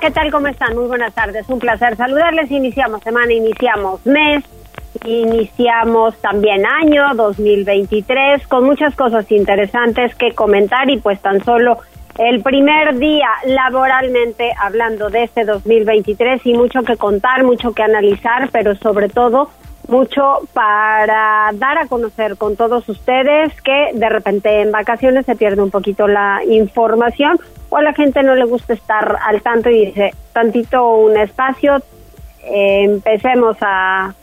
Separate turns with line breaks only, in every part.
¿Qué tal? ¿Cómo están? Muy buenas tardes. Un placer saludarles. Iniciamos semana, iniciamos mes, iniciamos también año 2023 con muchas cosas interesantes que comentar y pues tan solo el primer día laboralmente hablando de este 2023 y mucho que contar, mucho que analizar, pero sobre todo mucho para dar a conocer con todos ustedes que de repente en vacaciones se pierde un poquito la información o a la gente no le gusta estar al tanto y dice tantito un espacio, empecemos a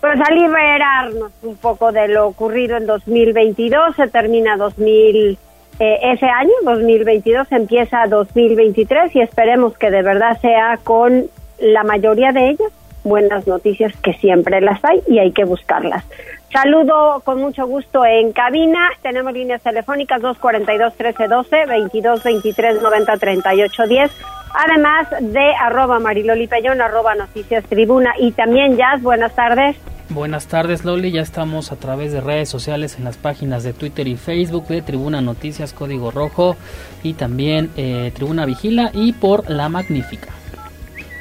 pues a liberarnos un poco de lo ocurrido en 2022, se termina 2000 eh, ese año 2022 empieza 2023 y esperemos que de verdad sea con la mayoría de ellas buenas noticias que siempre las hay y hay que buscarlas. Saludo con mucho gusto en cabina. Tenemos líneas telefónicas 242-1312, 22-23-90-38-10. Además de arroba Mariloli arroba Noticias Tribuna y también Jazz. Buenas tardes.
Buenas tardes Loli, ya estamos a través de redes sociales en las páginas de Twitter y Facebook de Tribuna Noticias Código Rojo y también eh, Tribuna Vigila y por La Magnífica.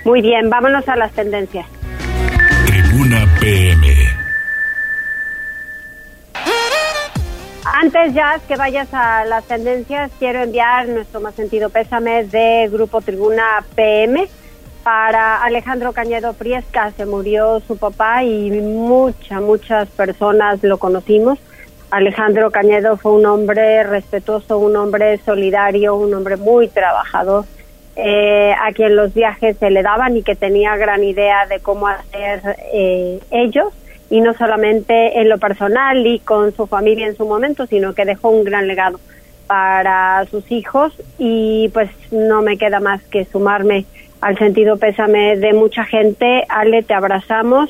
Muy bien, vámonos a las tendencias.
Tribuna PM.
Antes ya que vayas a las tendencias, quiero enviar nuestro más sentido pésame de Grupo Tribuna PM para Alejandro Cañedo Priesca. Se murió su papá y muchas, muchas personas lo conocimos. Alejandro Cañedo fue un hombre respetuoso, un hombre solidario, un hombre muy trabajador eh, a quien los viajes se le daban y que tenía gran idea de cómo hacer eh, ellos y no solamente en lo personal y con su familia en su momento, sino que dejó un gran legado para sus hijos y pues no me queda más que sumarme al sentido pésame de mucha gente. Ale, te abrazamos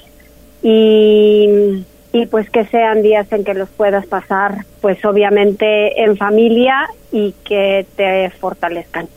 y, y pues que sean días en que los puedas pasar pues obviamente en familia y que te fortalezcan.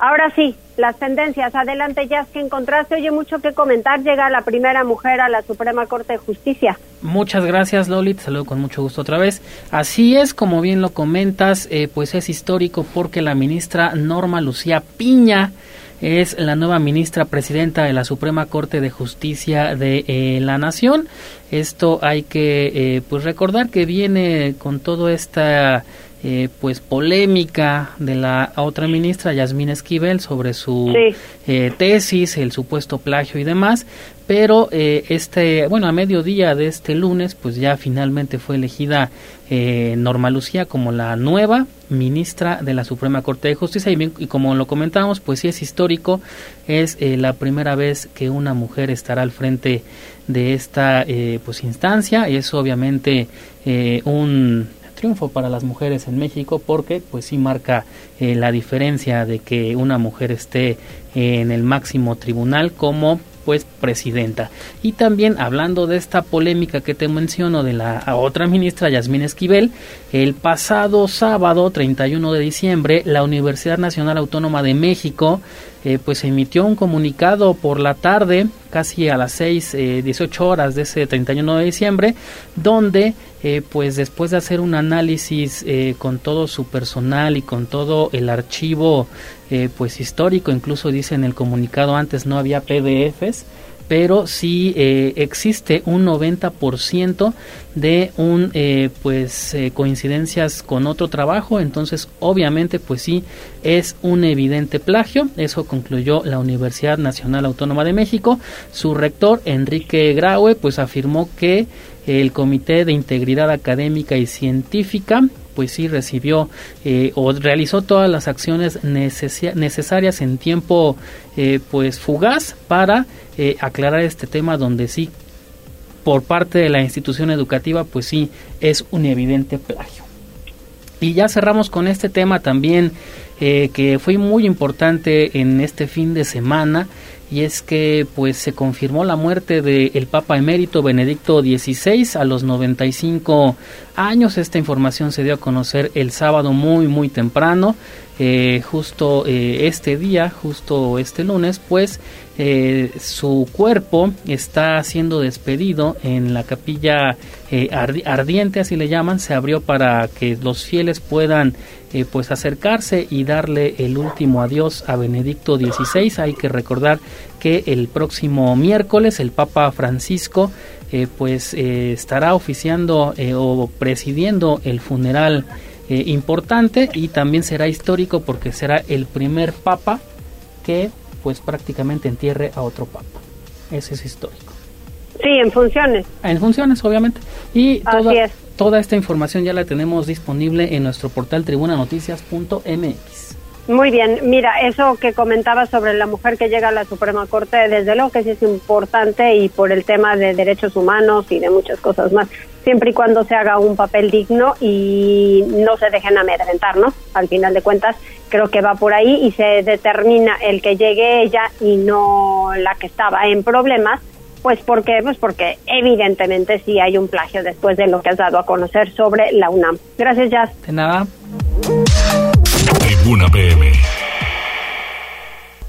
Ahora sí, las tendencias. Adelante, ya que encontraste. Oye, mucho que comentar. Llega la primera mujer a la Suprema Corte de Justicia.
Muchas gracias, Loli. Te saludo con mucho gusto otra vez. Así es, como bien lo comentas, eh, pues es histórico porque la ministra Norma Lucía Piña es la nueva ministra presidenta de la Suprema Corte de Justicia de eh, la Nación. Esto hay que eh, pues recordar que viene con todo esta eh, pues polémica de la otra ministra Yasmín Esquivel sobre su eh, tesis, el supuesto plagio y demás, pero eh, este bueno a mediodía de este lunes pues ya finalmente fue elegida Norma Lucía como la nueva ministra de la Suprema Corte de Justicia. Y, y como lo comentábamos pues sí es histórico es la primera vez que una mujer estará al frente de esta pues instancia. Y es obviamente un triunfo para las mujeres en México porque pues sí marca eh, la diferencia de que una mujer esté en el máximo tribunal como pues presidenta. Y también hablando de esta polémica que te menciono de la otra ministra Yasmín Esquivel, el pasado sábado 31 de diciembre la Universidad Nacional Autónoma de México eh, pues emitió un comunicado por la tarde, casi a las 6, eh, 18 horas de ese 31 de diciembre, donde eh, pues después de hacer un análisis eh, con todo su personal y con todo el archivo pues histórico, incluso dice en el comunicado antes no había PDFs, pero sí eh, existe un 90% de un eh, pues eh, coincidencias con otro trabajo. Entonces obviamente pues sí es un evidente plagio. Eso concluyó la Universidad Nacional Autónoma de México. Su rector Enrique Graue pues afirmó que el Comité de Integridad Académica y Científica pues sí recibió eh, o realizó todas las acciones necesarias en tiempo eh, pues fugaz para eh, aclarar este tema donde sí por parte de la institución educativa pues sí es un evidente plagio. Y ya cerramos con este tema también que fue muy importante en este fin de semana y es que pues se confirmó la muerte del Papa emérito Benedicto XVI a los 95 años. Esta información se dio a conocer el sábado muy muy temprano. Eh, justo eh, este día, justo este lunes, pues eh, su cuerpo está siendo despedido en la capilla ardiente, así le llaman, se abrió para que los fieles puedan pues acercarse y darle el último adiós a Benedicto XVI. Hay que recordar que el próximo miércoles el Papa Francisco pues estará oficiando o presidiendo el funeral eh, importante y también será histórico porque será el primer papa que pues prácticamente entierre a otro papa. Ese es histórico.
Sí, en funciones.
En funciones, obviamente. Y toda, toda esta información ya la tenemos disponible en nuestro portal tribunanoticias.mx.
Muy bien, mira, eso que comentaba sobre la mujer que llega a la Suprema Corte, desde luego que sí es importante y por el tema de derechos humanos y de muchas cosas más siempre y cuando se haga un papel digno y no se dejen amedrentar, ¿no? Al final de cuentas, creo que va por ahí y se determina el que llegue ella y no la que estaba en problemas, pues porque pues porque evidentemente sí hay un plagio después de lo que has dado a conocer sobre la UNAM. Gracias, Jazz.
De nada.
Tribuna PM.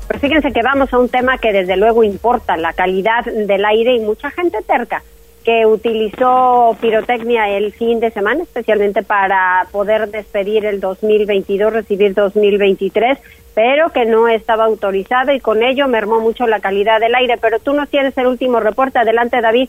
Pues fíjense que vamos a un tema que desde luego importa, la calidad del aire y mucha gente terca que utilizó pirotecnia el fin de semana, especialmente para poder despedir el 2022, recibir 2023, pero que no estaba autorizado y con ello mermó mucho la calidad del aire. Pero tú nos tienes el último reporte. Adelante, David.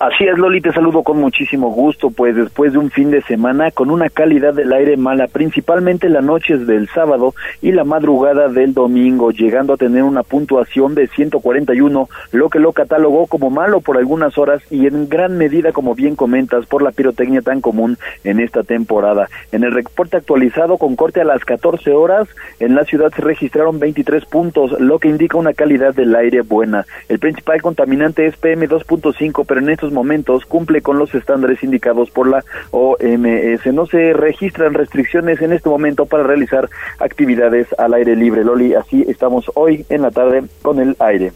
Así es, Loli, te saludo con muchísimo gusto, pues después de un fin de semana con una calidad del aire mala, principalmente las noches del sábado y la madrugada del domingo, llegando a tener una puntuación de 141, lo que lo catalogó como malo por algunas horas y en gran medida, como bien comentas, por la pirotecnia tan común en esta temporada. En el reporte actualizado con corte a las 14 horas, en la ciudad se registraron 23 puntos, lo que indica una calidad del aire buena. El principal contaminante es PM2.5, pero en estos momentos cumple con los estándares indicados por la OMS. No se registran restricciones en este momento para realizar actividades al aire libre. Loli, así estamos hoy en la tarde con el aire.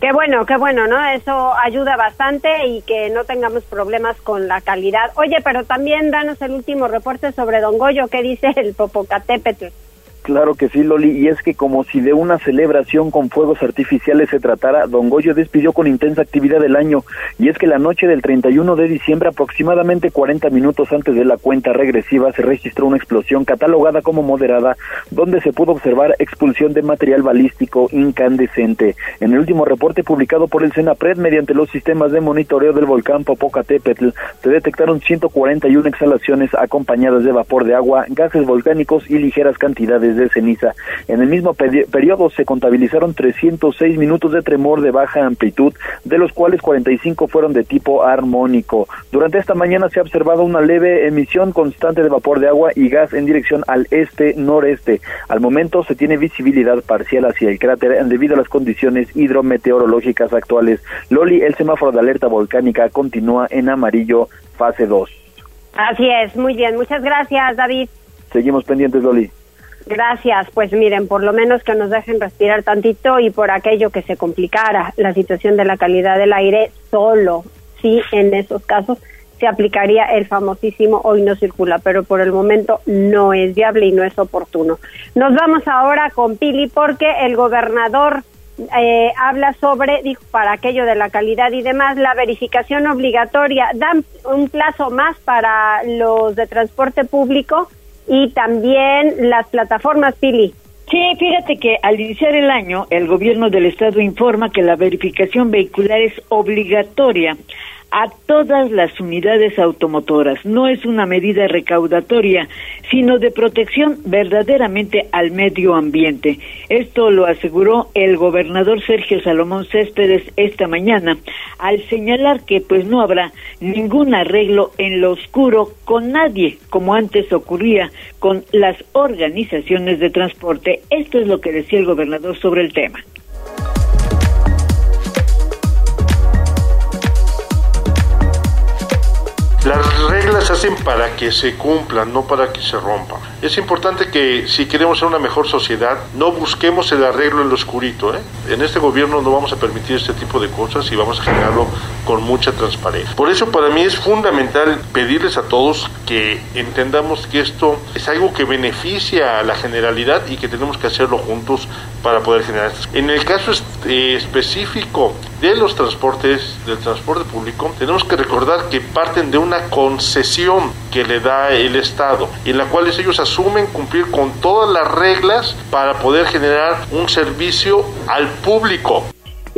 Qué bueno, qué bueno, ¿no? Eso ayuda bastante y que no tengamos problemas con la calidad. Oye, pero también danos el último reporte sobre Don Goyo, ¿qué dice el Popocatépetl?
Claro que sí, Loli, y es que como si de una celebración con fuegos artificiales se tratara, Don Goyo despidió con intensa actividad el año, y es que la noche del 31 de diciembre, aproximadamente 40 minutos antes de la cuenta regresiva, se registró una explosión catalogada como moderada, donde se pudo observar expulsión de material balístico incandescente. En el último reporte publicado por el Senapred mediante los sistemas de monitoreo del volcán Popocatépetl, se detectaron 141 exhalaciones acompañadas de vapor de agua, gases volcánicos y ligeras cantidades de ceniza. En el mismo periodo se contabilizaron 306 minutos de tremor de baja amplitud, de los cuales 45 fueron de tipo armónico. Durante esta mañana se ha observado una leve emisión constante de vapor de agua y gas en dirección al este-noreste. Al momento se tiene visibilidad parcial hacia el cráter debido a las condiciones hidrometeorológicas actuales. Loli, el semáforo de alerta volcánica continúa en amarillo fase 2.
Así es, muy bien. Muchas gracias, David.
Seguimos pendientes, Loli.
Gracias, pues miren, por lo menos que nos dejen respirar tantito y por aquello que se complicara la situación de la calidad del aire, solo sí en esos casos se aplicaría el famosísimo hoy no circula, pero por el momento no es viable y no es oportuno. Nos vamos ahora con Pili porque el gobernador eh, habla sobre, dijo, para aquello de la calidad y demás, la verificación obligatoria. Dan un plazo más para los de transporte público y también las plataformas Pili.
Sí, fíjate que al iniciar el año, el gobierno del estado informa que la verificación vehicular es obligatoria a todas las unidades automotoras. No es una medida recaudatoria, sino de protección verdaderamente al medio ambiente. Esto lo aseguró el gobernador Sergio Salomón Céspedes esta mañana al señalar que pues no habrá ningún arreglo en lo oscuro con nadie, como antes ocurría con las organizaciones de transporte. Esto es lo que decía el gobernador sobre el tema.
Hacen para que se cumplan, no para que se rompan. Es importante que si queremos ser una mejor sociedad, no busquemos el arreglo en lo oscurito. ¿eh? En este gobierno no vamos a permitir este tipo de cosas y vamos a generarlo con mucha transparencia. Por eso para mí es fundamental pedirles a todos que entendamos que esto es algo que beneficia a la generalidad y que tenemos que hacerlo juntos para poder generar. En el caso eh, específico de los transportes, del transporte público, tenemos que recordar que parten de una concesión que le da el Estado, en la cual ellos asumen cumplir con todas las reglas para poder generar un servicio al público.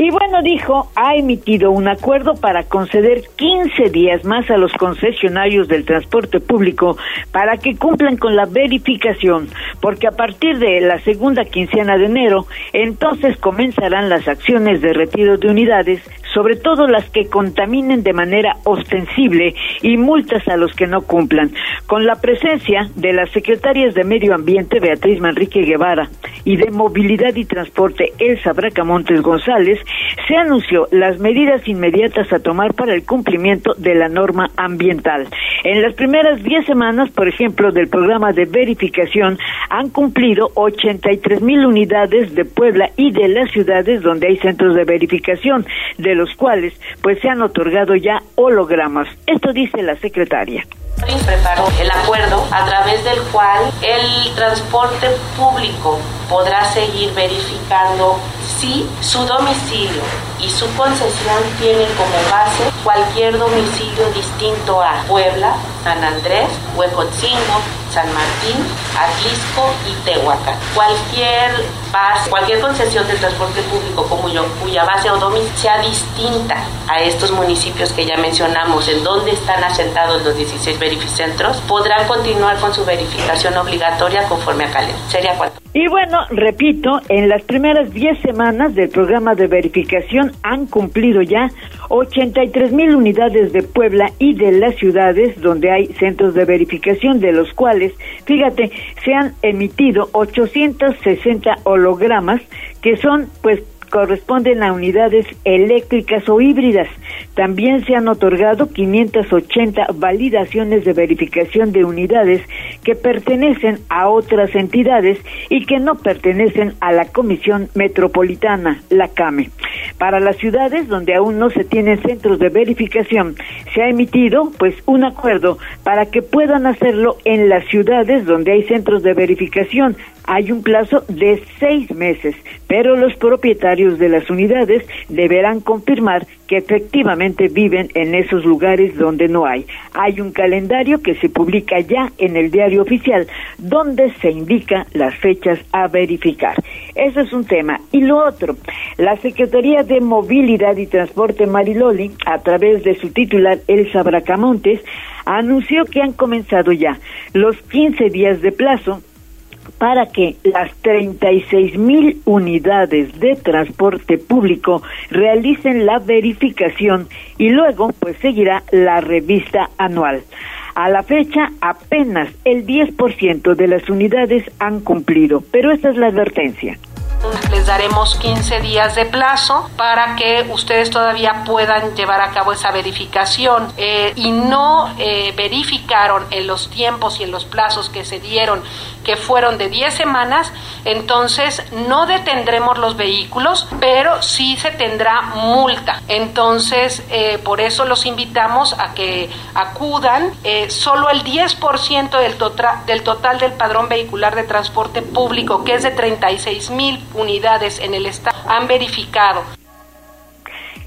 Y bueno, dijo, ha emitido un acuerdo para conceder 15 días más a los concesionarios del transporte público para que cumplan con la verificación, porque a partir de la segunda quincena de enero, entonces comenzarán las acciones de retiro de unidades sobre todo las que contaminen de manera ostensible y multas a los que no cumplan. Con la presencia de las secretarias de Medio Ambiente, Beatriz Manrique Guevara, y de Movilidad y Transporte, Elsa Bracamontes González, se anunció las medidas inmediatas a tomar para el cumplimiento de la norma ambiental. En las primeras 10 semanas, por ejemplo, del programa de verificación, han cumplido 83 mil unidades de Puebla y de las ciudades donde hay centros de verificación, de los cuales pues se han otorgado ya hologramas. Esto dice la secretaria
preparó el acuerdo a través del cual el transporte público podrá seguir verificando si su domicilio y su concesión tienen como base cualquier domicilio distinto a Puebla, San Andrés, Huejotzingo, San Martín, Atlisco y Tehuacán. Cualquier base, cualquier concesión de transporte público como yo, cuya base o domicilio sea distinta a estos municipios que ya mencionamos, en donde están asentados los 16 verificentros, podrán continuar con su verificación obligatoria
Y bueno, repito, en las primeras 10 semanas del programa de verificación han cumplido ya 83 mil unidades de Puebla y de las ciudades donde hay centros de verificación, de los cuales, fíjate, se han emitido 860 hologramas que son pues corresponden a unidades eléctricas o híbridas. También se han otorgado 580 validaciones de verificación de unidades que pertenecen a otras entidades y que no pertenecen a la Comisión Metropolitana, la CAME. Para las ciudades donde aún no se tienen centros de verificación, se ha emitido pues un acuerdo para que puedan hacerlo en las ciudades donde hay centros de verificación. Hay un plazo de seis meses, pero los propietarios de las unidades deberán confirmar que efectivamente viven en esos lugares donde no hay. Hay un calendario que se publica ya en el diario oficial donde se indica las fechas a verificar. Eso es un tema. Y lo otro, la Secretaría de Movilidad y Transporte Mariloli, a través de su titular Elsa Bracamontes, anunció que han comenzado ya los 15 días de plazo para que las 36 mil unidades de transporte público realicen la verificación y luego pues seguirá la revista anual. A la fecha apenas el 10% de las unidades han cumplido, pero esta es la advertencia.
Les daremos 15 días de plazo para que ustedes todavía puedan llevar a cabo esa verificación eh, y no eh, verificaron en los tiempos y en los plazos que se dieron, que fueron de 10 semanas, entonces no detendremos los vehículos, pero sí se tendrá multa. Entonces, eh, por eso los invitamos a que acudan. solo el 10% del, total del total del padrón vehicular de transporte público, que es de 36 mil unidades en el estado han verificado.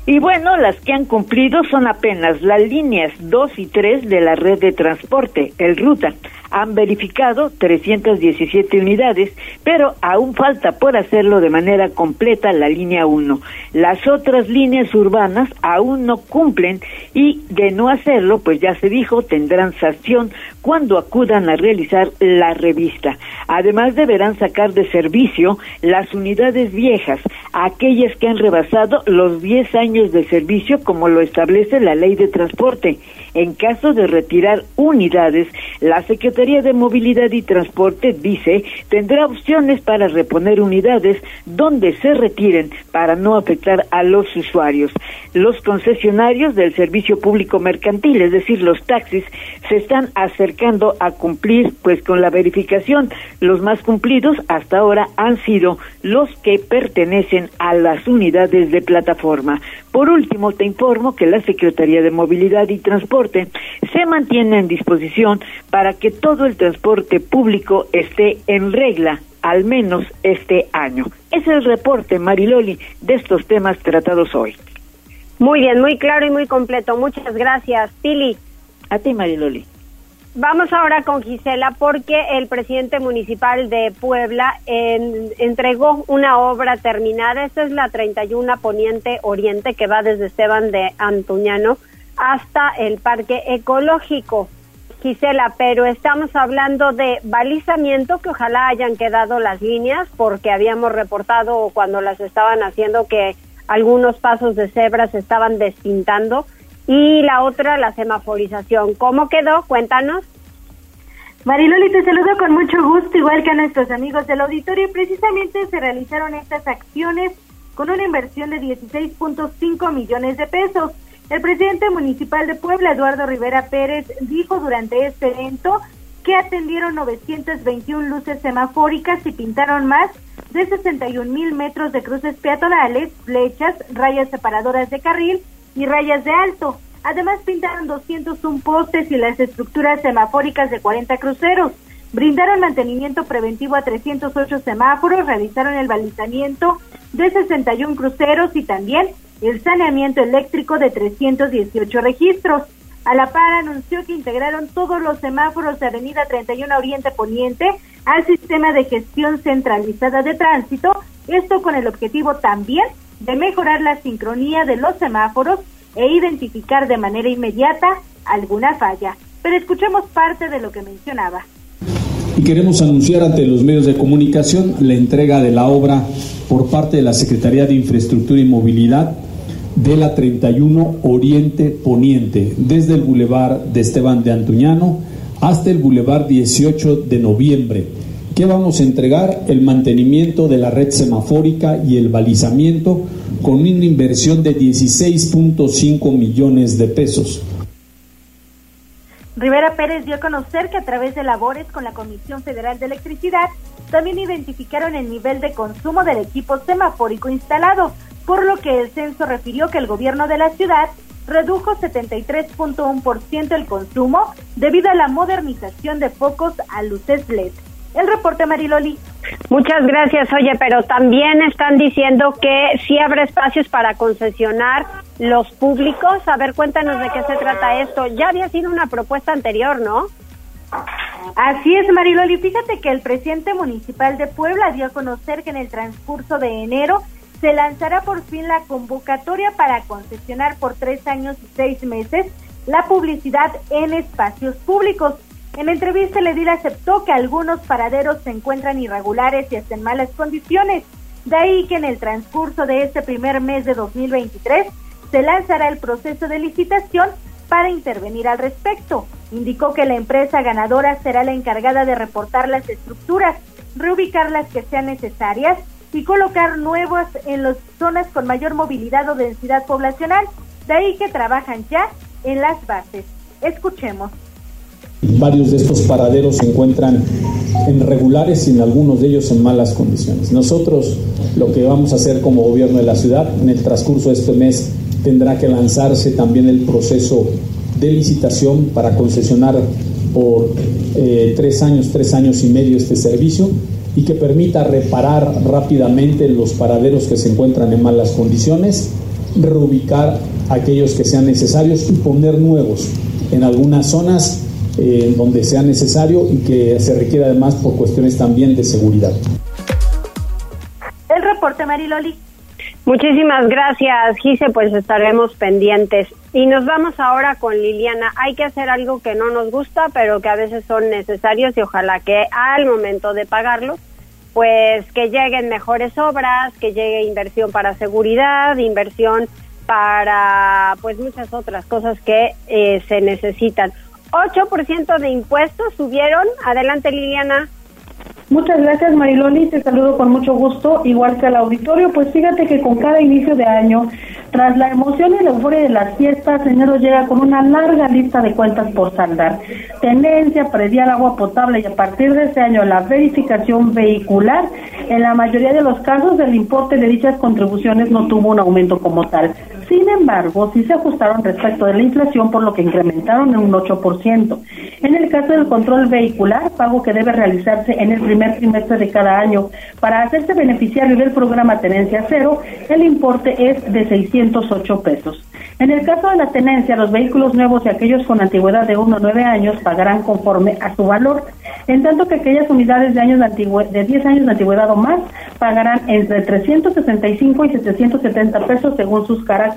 Y bueno, las que han cumplido son apenas las líneas 2 y 3 de la red de transporte, el Ruta han verificado 317 unidades, pero aún falta por hacerlo de manera completa la línea 1. Las otras líneas urbanas aún no cumplen y de no hacerlo, pues ya se dijo, tendrán sanción cuando acudan a realizar la revista. Además deberán sacar de servicio las unidades viejas, aquellas que han rebasado los 10 años de servicio como lo establece la ley de transporte. En caso de retirar unidades, la Secretaría de Movilidad y Transporte dice tendrá opciones para reponer unidades donde se retiren para no afectar a los usuarios. Los concesionarios del servicio público mercantil, es decir, los taxis, se están acercando a cumplir pues con la verificación. Los más cumplidos hasta ahora han sido los que pertenecen a las unidades de plataforma. Por último, te informo que la Secretaría de Movilidad y Transporte se mantiene en disposición para que todo el transporte público esté en regla, al menos este año. Es el reporte, Mariloli, de estos temas tratados hoy.
Muy bien, muy claro y muy completo. Muchas gracias, Pili.
A ti, Mariloli.
Vamos ahora con Gisela porque el presidente municipal de Puebla entregó una obra terminada. Esta es la 31 Poniente Oriente que va desde Esteban de Antuñano hasta el Parque Ecológico. Gisela, pero estamos hablando de balizamiento, que ojalá hayan quedado las líneas, porque habíamos reportado cuando las estaban haciendo que algunos pasos de cebra se estaban despintando y la otra, la semaforización. ¿Cómo quedó? Cuéntanos.
Mariloli, te saludo con mucho gusto, igual que a nuestros amigos del auditorio. Precisamente se realizaron estas acciones con una inversión de 16.5 millones de pesos. El presidente municipal de Puebla, Eduardo Rivera Pérez, dijo durante este evento que atendieron 921 luces semafóricas y pintaron más de 61 mil metros de cruces peatonales, flechas, rayas separadoras de carril y rayas de alto. Además pintaron 201 postes y las estructuras semafóricas de 40 cruceros. Brindaron mantenimiento preventivo a 308 semáforos, realizaron el balizamiento de 61 cruceros y también el saneamiento eléctrico de 318 registros. A la par anunció que integraron todos los semáforos de Avenida 31 Oriente Poniente al sistema de gestión centralizada de tránsito, esto con el objetivo también de mejorar la sincronía de los semáforos e identificar de manera inmediata alguna falla. Pero escuchemos parte de lo que mencionaba.
Y queremos anunciar ante los medios de comunicación la entrega de la obra por parte de la Secretaría de Infraestructura y Movilidad de la 31 Oriente Poniente, desde el Boulevard de Esteban de Antuñano hasta el Boulevard 18 de Noviembre ¿Qué vamos a entregar? El mantenimiento de la red semafórica y el balizamiento con una inversión de 16.5 millones de pesos.
Rivera Pérez dio a conocer que a través de labores con la Comisión Federal de Electricidad también identificaron el nivel de consumo del equipo semafórico instalado, por lo que el censo refirió que el gobierno de la ciudad redujo 73.1% el consumo debido a la modernización de focos a luces LED. El reporte Mariloli.
Muchas gracias. Oye, pero también están diciendo que sí habrá espacios para concesionar los públicos. A ver, cuéntanos de qué se trata esto. Ya había sido una propuesta anterior, ¿no?
Así es, Mariloli. Fíjate que el presidente municipal de Puebla dio a conocer que en el transcurso de enero se lanzará por fin la convocatoria para concesionar por tres años y seis meses la publicidad en espacios públicos. En entrevista, el edil aceptó que algunos paraderos se encuentran irregulares y hasta en malas condiciones. De ahí que en el transcurso de este primer mes de 2023 se lanzará el proceso de licitación para intervenir al respecto. Indicó que la empresa ganadora será la encargada de reportar las estructuras, reubicar las que sean necesarias y colocar nuevas en las zonas con mayor movilidad o densidad poblacional. De ahí que trabajan ya en las bases. Escuchemos.
Varios de estos paraderos se encuentran en regulares y algunos de ellos en malas condiciones. Nosotros lo que vamos a hacer como gobierno de la ciudad en el transcurso de este mes tendrá que lanzarse también el proceso de licitación para concesionar por eh, tres años, tres años y medio este servicio y que permita reparar rápidamente los paraderos que se encuentran en malas condiciones, reubicar aquellos que sean necesarios y poner nuevos en algunas zonas eh, donde sea necesario y que se requiere además por cuestiones también de seguridad.
El reporte, Mariloli.
Muchísimas gracias, Gise, pues estaremos pendientes. Y nos vamos ahora con Liliana. Hay que hacer algo que no nos gusta, pero que a veces son necesarios y ojalá que al momento de pagarlo, pues que lleguen mejores obras, que llegue inversión para seguridad, inversión para pues muchas otras cosas que eh, se necesitan. 8% de impuestos subieron. Adelante, Liliana.
Muchas gracias Mariloli, te saludo con mucho gusto, igual que al auditorio, pues fíjate que con cada inicio de año, tras la emoción y la euforia de las fiestas, enero llega con una larga lista de cuentas por saldar. Tendencia, predial agua potable y a partir de este año la verificación vehicular, en la mayoría de los casos el importe de dichas contribuciones no tuvo un aumento como tal. Sin embargo, sí se ajustaron respecto de la inflación, por lo que incrementaron en un 8%. En el caso del control vehicular, pago que debe realizarse en el primer trimestre de cada año, para hacerse beneficiario del programa Tenencia Cero, el importe es de 608 pesos. En el caso de la tenencia, los vehículos nuevos y aquellos con antigüedad de 1 a 9 años pagarán conforme a su valor, en tanto que aquellas unidades de, años de, de 10 años de antigüedad o más pagarán entre 365 y 770 pesos según sus características.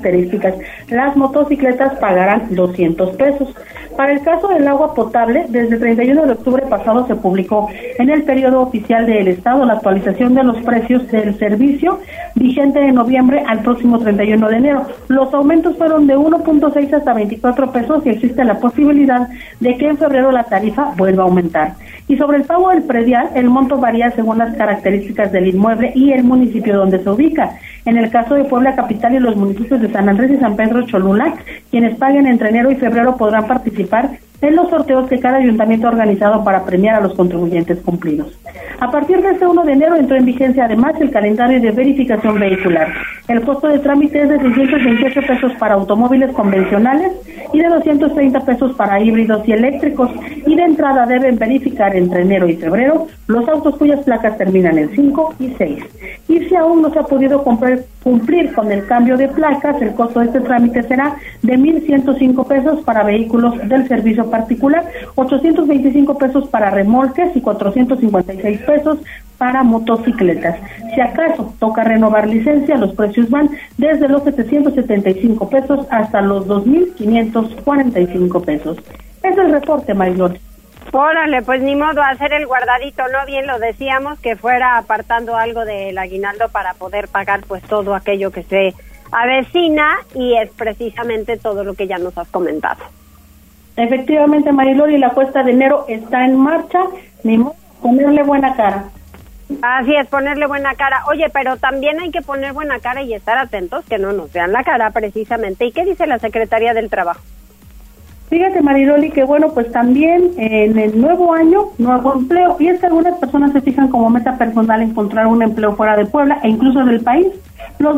Las motocicletas pagarán 200 pesos. Para el caso del agua potable, desde el 31 de octubre pasado se publicó en el periodo oficial del Estado la actualización de los precios del servicio vigente de noviembre al próximo 31 de enero. Los aumentos fueron de 1.6 hasta 24 pesos y existe la posibilidad de que en febrero la tarifa vuelva a aumentar. Y sobre el pago del predial, el monto varía según las características del inmueble y el municipio donde se ubica. En el caso de Puebla Capital y los municipios de San Andrés y San Pedro Cholula, quienes paguen entre enero y febrero podrán participar en los sorteos que cada ayuntamiento ha organizado para premiar a los contribuyentes cumplidos. A partir de este 1 de enero entró en vigencia además el calendario de verificación vehicular. El costo de trámite es de 628 pesos para automóviles convencionales y de 230 pesos para híbridos y eléctricos y de entrada deben verificar entre enero y febrero los autos cuyas placas terminan en 5 y 6. Y si aún no se ha podido cumplir con el cambio de placas, el costo de este trámite será de 1.105 pesos para vehículos del servicio particular, 825 pesos para remolques y 456 pesos para motocicletas. Si acaso toca renovar licencia, los precios van desde los 775 pesos hasta los 2.545 pesos. Es el reporte, Marilón.
Órale, pues ni modo hacer el guardadito, ¿no? Bien lo decíamos, que fuera apartando algo del aguinaldo para poder pagar pues todo aquello que se avecina y es precisamente todo lo que ya nos has comentado.
Efectivamente, Mariloli, la cuesta de enero está en marcha, ni modo ponerle buena cara.
Así es, ponerle buena cara. Oye, pero también hay que poner buena cara y estar atentos que no nos vean la cara precisamente. ¿Y qué dice la Secretaría del Trabajo?
Fíjate, Mariloli, que bueno, pues también en el nuevo año, nuevo empleo. Y es que algunas personas se fijan como meta personal encontrar un empleo fuera de Puebla e incluso del país. Los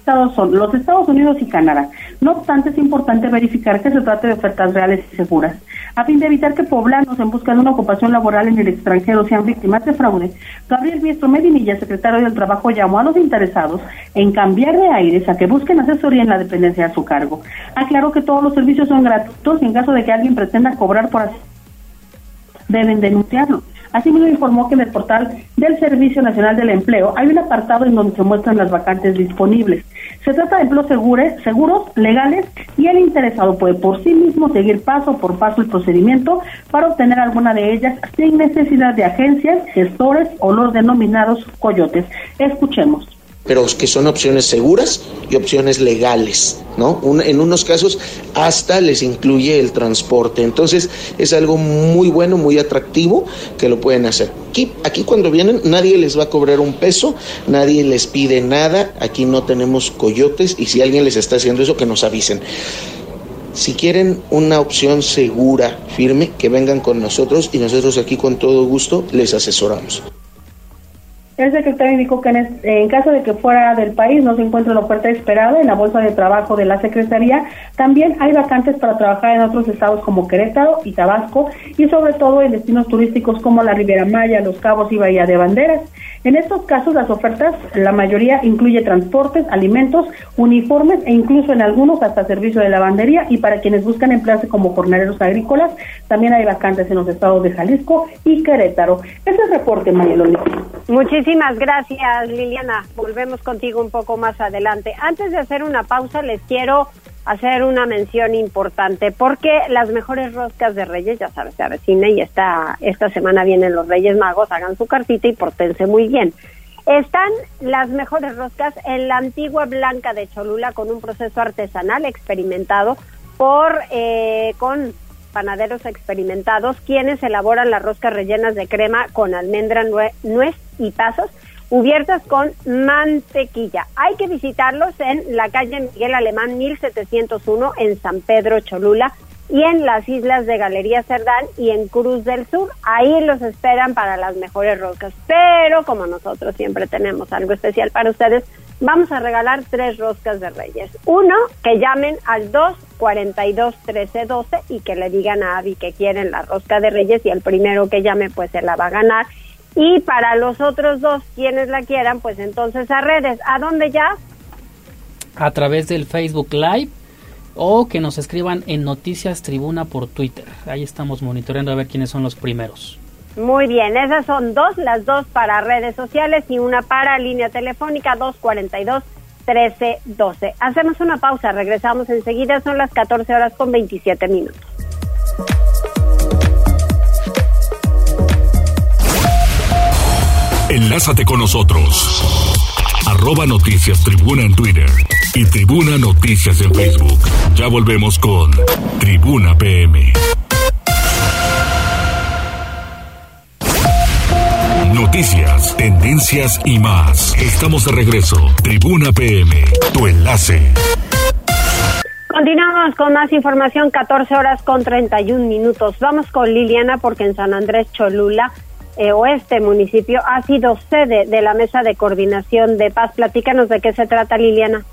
estados los Estados Unidos y Canadá. No obstante, es importante verificar que se trate de ofertas reales y seguras. A fin de evitar que poblanos en busca de una ocupación laboral en el extranjero sean víctimas de fraude, Gabriel Biestro Medinilla, secretario del Trabajo, llamó a los interesados en cambiar de aires a que busquen asesoría en la dependencia a su cargo. Aclaró que todos los servicios son gratuitos y en caso de que alguien pretenda cobrar por deben denunciarlo. Asimismo informó que en el portal del Servicio Nacional del Empleo hay un apartado en donde se muestran las vacantes disponibles. Se trata de empleos seguros, legales y el interesado puede por sí mismo seguir paso por paso el procedimiento para obtener alguna de ellas sin necesidad de agencias, gestores o los denominados coyotes. Escuchemos
pero que son opciones seguras y opciones legales, ¿no? en unos casos hasta les incluye el transporte. Entonces es algo muy bueno, muy atractivo que lo pueden hacer. Aquí, aquí cuando vienen nadie les va a cobrar un peso, nadie les pide nada, aquí no tenemos coyotes y si alguien les está haciendo eso que nos avisen. Si quieren una opción segura, firme, que vengan con nosotros y nosotros aquí con todo gusto les asesoramos.
El secretario indicó que en, caso de que fuera del país no se encuentre la oferta esperada en la bolsa de trabajo de la Secretaría, también hay vacantes para trabajar en otros estados como Querétaro y Tabasco y sobre todo en destinos turísticos como la Ribera Maya, Los Cabos y Bahía de Banderas. En estos casos las ofertas, la mayoría incluye transportes, alimentos, uniformes e incluso en algunos hasta servicio de lavandería y para quienes buscan emplearse como jornaleros agrícolas, también hay vacantes en los estados de Jalisco y Querétaro. Ese es el reporte, Mariloli.
Muchísimas gracias, Liliana. Volvemos contigo un poco más adelante. Antes de hacer una pausa, les quiero hacer una mención importante porque las mejores roscas de Reyes, ya sabes, se avecina y esta, esta semana vienen los Reyes Magos, hagan su cartita y portense muy bien. Están las mejores roscas en la antigua Blanca de Cholula con un proceso artesanal experimentado por eh, con panaderos experimentados quienes elaboran las roscas rellenas de crema con almendra, nuez y pasos cubiertas con mantequilla. Hay que visitarlos en la calle Miguel Alemán 1701 en San Pedro Cholula y en las islas de Galería Cerdán y en Cruz del Sur. Ahí los esperan para las mejores roscas. Pero como nosotros siempre tenemos algo especial para ustedes, vamos a regalar tres roscas de Reyes. Uno, que llamen al 242 1312 y que le digan a Avi que quieren la rosca de Reyes y el primero que llame pues se la va a ganar y para los otros dos, quienes la quieran, pues entonces a redes. ¿A dónde ya?
A través del Facebook Live o que nos escriban en Noticias Tribuna por Twitter. Ahí estamos monitoreando a ver quiénes son los primeros.
Muy bien, esas son dos, las dos para redes sociales y una para línea telefónica 242 1312. Hacemos una pausa, regresamos enseguida, son las 14 horas con 27 minutos.
Enlázate con nosotros. Arroba Noticias Tribuna en Twitter y Tribuna Noticias en Facebook. Ya volvemos con Tribuna PM. Noticias, tendencias y más. Estamos de regreso. Tribuna PM, tu enlace.
Continuamos con más información, 14 horas con 31 minutos. Vamos con Liliana porque en San Andrés Cholula este municipio ha sido sede de la mesa de coordinación de paz. Platícanos de qué se trata, Liliana.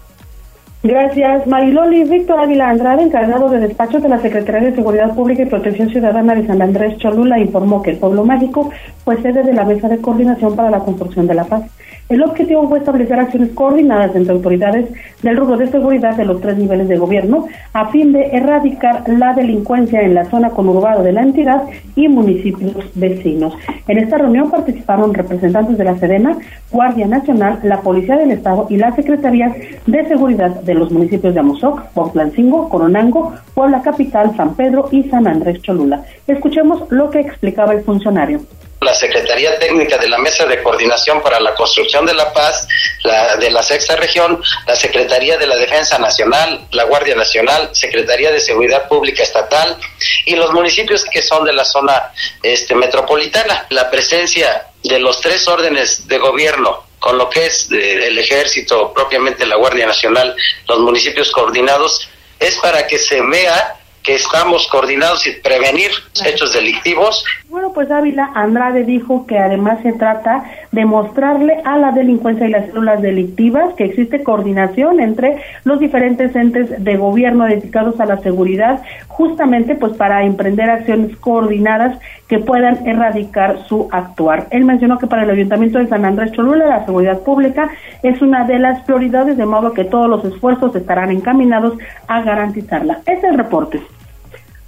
Gracias, Mariloli. Víctor Ávila Andrade, encargado de despacho de la Secretaría de Seguridad Pública y Protección Ciudadana de San Andrés Cholula, informó que el pueblo mágico fue sede de la mesa de coordinación para la construcción de la paz. El objetivo fue establecer acciones coordinadas entre autoridades del rubro de seguridad de los tres niveles de gobierno a fin de erradicar la delincuencia en la zona conurbada de la entidad y municipios vecinos. En esta reunión participaron representantes de la Sedena, Guardia Nacional, la Policía del Estado y la Secretaría de Seguridad de los municipios de Amozoc, Pontlancingo, Coronango, Puebla Capital, San Pedro y San Andrés Cholula. Escuchemos lo que explicaba el funcionario
la Secretaría Técnica de la Mesa de Coordinación para la Construcción de la Paz la, de la Sexta Región, la Secretaría de la Defensa Nacional, la Guardia Nacional, Secretaría de Seguridad Pública Estatal y los municipios que son de la zona este, metropolitana. La presencia de los tres órdenes de gobierno con lo que es eh, el ejército, propiamente la Guardia Nacional, los municipios coordinados, es para que se vea que estamos coordinados y prevenir hechos delictivos.
Bueno, pues Ávila Andrade dijo que además se trata de mostrarle a la delincuencia y las células delictivas que existe coordinación entre los diferentes entes de gobierno dedicados a la seguridad, justamente pues para emprender acciones coordinadas que puedan erradicar su actuar. Él mencionó que para el Ayuntamiento de San Andrés Cholula la seguridad pública es una de las prioridades, de modo que todos los esfuerzos estarán encaminados a garantizarla. Es el reporte.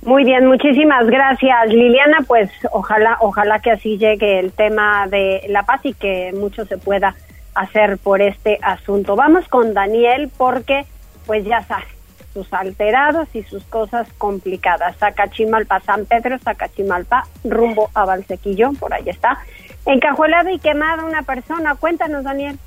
Muy bien, muchísimas gracias Liliana. Pues ojalá, ojalá que así llegue el tema de la paz y que mucho se pueda hacer por este asunto. Vamos con Daniel porque, pues ya sabe, sus alterados y sus cosas complicadas. Sacachimalpa, San Pedro, Sacachimalpa, rumbo a Valsequillo, por ahí está. Encajuelado y quemada una persona. Cuéntanos, Daniel.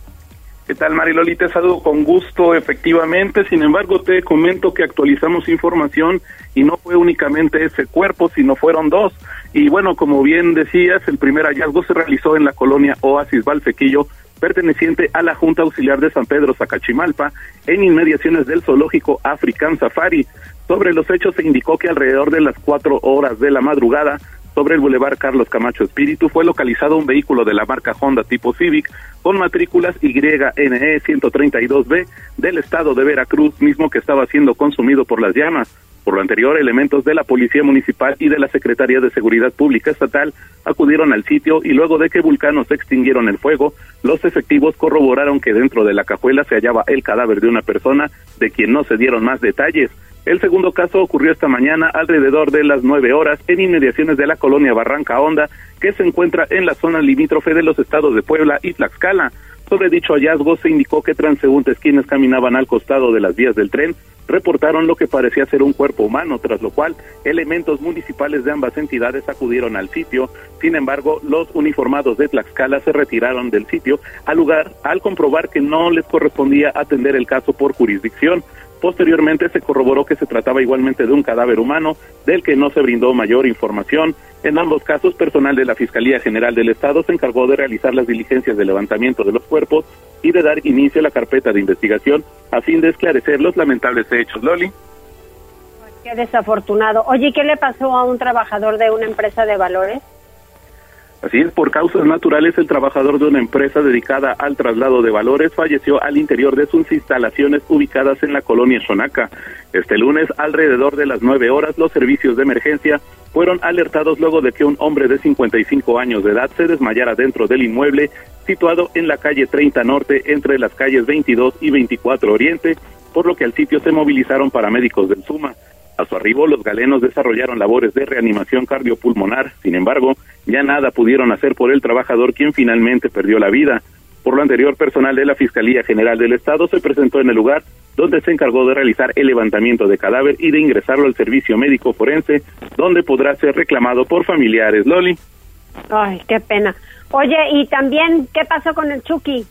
¿Qué tal, Mariloli? Te saludo con gusto, efectivamente. Sin embargo, te comento que actualizamos información y no fue únicamente ese cuerpo, sino fueron dos. Y bueno, como bien decías, el primer hallazgo se realizó en la colonia Oasis Valsequillo, perteneciente a la Junta Auxiliar de San Pedro Zacachimalpa, en inmediaciones del zoológico African Safari. Sobre los hechos se indicó que alrededor de las cuatro horas de la madrugada sobre el Boulevard Carlos Camacho Espíritu fue localizado un vehículo de la marca Honda tipo Civic con matrículas YNE 132B del estado de Veracruz, mismo que estaba siendo consumido por las llamas. Por lo anterior, elementos de la Policía Municipal y de la Secretaría de Seguridad Pública Estatal acudieron al sitio y luego de que vulcanos extinguieron el fuego, los efectivos corroboraron que dentro de la cajuela se hallaba el cadáver de una persona de quien no se dieron más detalles. El segundo caso ocurrió esta mañana alrededor de las nueve horas en inmediaciones de la colonia Barranca Honda, que se encuentra en la zona limítrofe de los estados de Puebla y Tlaxcala. Sobre dicho hallazgo se indicó que transeúntes quienes caminaban al costado de las vías del tren reportaron lo que parecía ser un cuerpo humano, tras lo cual elementos municipales de ambas entidades acudieron al sitio. Sin embargo, los uniformados de Tlaxcala se retiraron del sitio al lugar al comprobar que no les correspondía atender el caso por jurisdicción. Posteriormente se corroboró que se trataba igualmente de un cadáver humano, del que no se brindó mayor información. En ambos casos, personal de la Fiscalía General del Estado se encargó de realizar las diligencias de levantamiento de los cuerpos y de dar inicio a la carpeta de investigación a fin de esclarecer los lamentables hechos. Loli.
Qué desafortunado. Oye, ¿qué le pasó a un trabajador de una empresa de valores?
Así es, por causas naturales, el trabajador de una empresa dedicada al traslado de valores falleció al interior de sus instalaciones ubicadas en la colonia Xonaca. Este lunes, alrededor de las nueve horas, los servicios de emergencia fueron alertados luego de que un hombre de 55 años de edad se desmayara dentro del inmueble situado en la calle 30 Norte entre las calles 22 y 24 Oriente, por lo que al sitio se movilizaron paramédicos del SUMA. A su arribo, los galenos desarrollaron labores de reanimación cardiopulmonar. Sin embargo, ya nada pudieron hacer por el trabajador quien finalmente perdió la vida. Por lo anterior, personal de la Fiscalía General del Estado se presentó en el lugar donde se encargó de realizar el levantamiento de cadáver y de ingresarlo al servicio médico forense, donde podrá ser reclamado por familiares. Loli.
Ay, qué pena. Oye, y también, ¿qué pasó con el Chucky?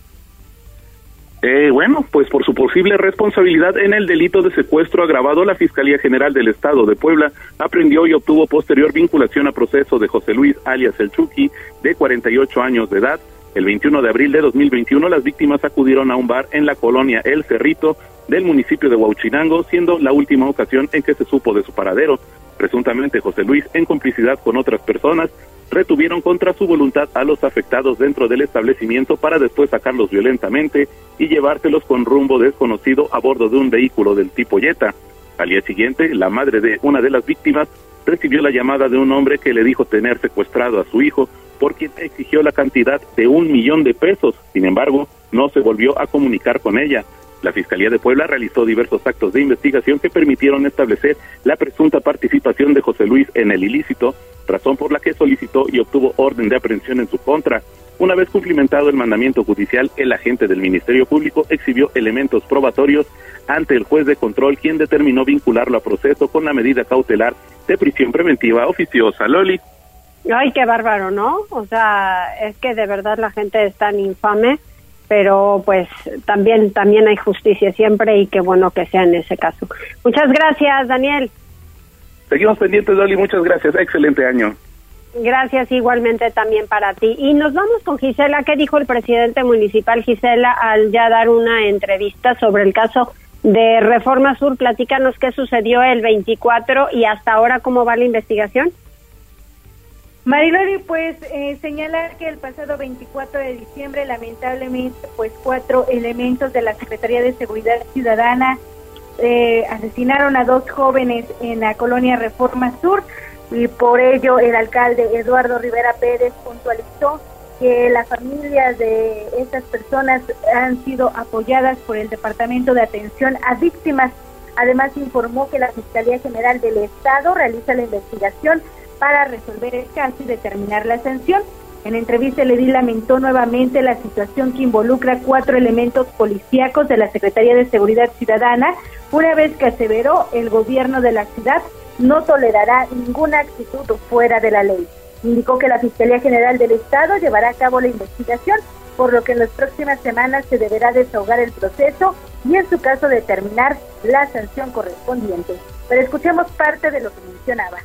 Eh, bueno, pues por su posible responsabilidad en el delito de secuestro agravado, la Fiscalía General del Estado de Puebla aprendió y obtuvo posterior vinculación a proceso de José Luis alias El Chucky, de 48 años de edad. El 21 de abril de 2021, las víctimas acudieron a un bar en la colonia El Cerrito del municipio de Huauchinango, siendo la última ocasión en que se supo de su paradero. Presuntamente José Luis, en complicidad con otras personas, retuvieron contra su voluntad a los afectados dentro del establecimiento para después sacarlos violentamente y llevárselos con rumbo desconocido a bordo de un vehículo del tipo Jetta. Al día siguiente, la madre de una de las víctimas recibió la llamada de un hombre que le dijo tener secuestrado a su hijo, por quien exigió la cantidad de un millón de pesos. Sin embargo, no se volvió a comunicar con ella. La Fiscalía de Puebla realizó diversos actos de investigación que permitieron establecer la presunta participación de José Luis en el ilícito, razón por la que solicitó y obtuvo orden de aprehensión en su contra. Una vez cumplimentado el mandamiento judicial, el agente del Ministerio Público exhibió elementos probatorios ante el juez de control, quien determinó vincularlo a proceso con la medida cautelar de prisión preventiva oficiosa. Loli.
Ay, qué bárbaro, ¿no? O sea, es que de verdad la gente es tan infame pero pues también también hay justicia siempre y qué bueno que sea en ese caso. Muchas gracias, Daniel.
Seguimos pendientes, Dolly, muchas gracias. Excelente año.
Gracias igualmente también para ti. Y nos vamos con Gisela. ¿Qué dijo el presidente municipal Gisela al ya dar una entrevista sobre el caso de Reforma Sur? Platícanos qué sucedió el 24 y hasta ahora cómo va la investigación.
Marilori, pues eh, señala que el pasado 24 de diciembre, lamentablemente, pues cuatro elementos de la Secretaría de Seguridad Ciudadana eh, asesinaron a dos jóvenes en la colonia Reforma Sur y por ello el alcalde Eduardo Rivera Pérez puntualizó que las familias de estas personas han sido apoyadas por el Departamento de Atención a Víctimas. Además informó que la Fiscalía General del Estado realiza la investigación para resolver el caso y determinar la sanción. En entrevista, el edil lamentó nuevamente la situación que involucra cuatro elementos policíacos de la Secretaría de Seguridad Ciudadana, una vez que aseveró el gobierno de la ciudad no tolerará ninguna actitud fuera de la ley. Indicó que la Fiscalía General del Estado llevará a cabo la investigación, por lo que en las próximas semanas se deberá desahogar el proceso y en su caso determinar la sanción correspondiente. Pero escuchemos parte de lo que mencionaba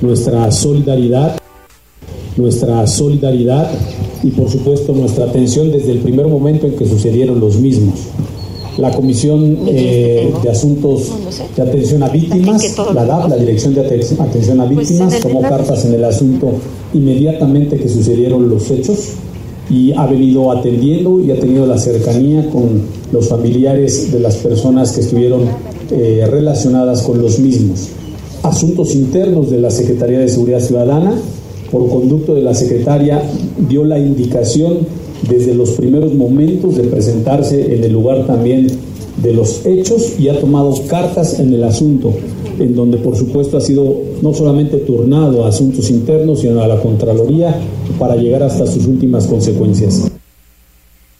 nuestra solidaridad, nuestra solidaridad y por supuesto nuestra atención desde el primer momento en que sucedieron los mismos. La Comisión eh, de Asuntos de Atención a Víctimas, la DAP, la Dirección de Atención a pues Víctimas, tomó cartas en el asunto inmediatamente que sucedieron los hechos y ha venido atendiendo y ha tenido la cercanía con los familiares de las personas que estuvieron eh, relacionadas con los mismos. Asuntos Internos de la Secretaría de Seguridad Ciudadana, por conducto de la secretaria, dio la indicación desde los primeros momentos de presentarse en el lugar también de los hechos y ha tomado cartas en el asunto, en donde por supuesto ha sido no solamente turnado a asuntos internos, sino a la Contraloría para llegar hasta sus últimas consecuencias.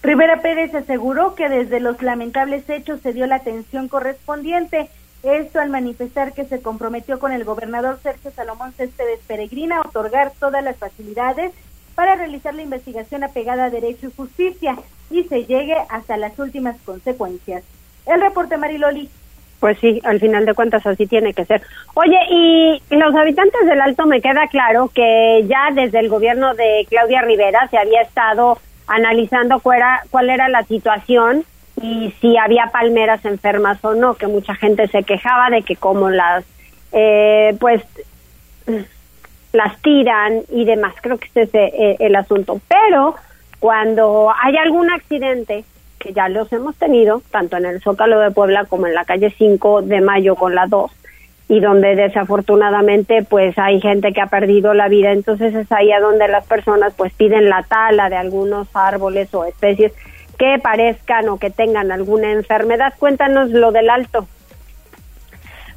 Rivera Pérez aseguró que desde los lamentables hechos se dio la atención correspondiente. Esto al manifestar que se comprometió con el gobernador Sergio Salomón Céspedes Peregrina a otorgar todas las facilidades para realizar la investigación apegada a derecho y justicia y se llegue hasta las últimas consecuencias. El reporte Mariloli.
Pues sí, al final de cuentas así tiene que ser. Oye, y los habitantes del Alto me queda claro que ya desde el gobierno de Claudia Rivera se había estado analizando cuál cuál era la situación y si había palmeras enfermas o no, que mucha gente se quejaba de que como las, eh, pues, las tiran y demás, creo que este es eh, el asunto. Pero cuando hay algún accidente, que ya los hemos tenido, tanto en el Zócalo de Puebla como en la calle 5 de Mayo con la 2, y donde desafortunadamente pues hay gente que ha perdido la vida, entonces es ahí a donde las personas pues piden la tala de algunos árboles o especies que parezcan o que tengan alguna enfermedad. Cuéntanos lo del Alto.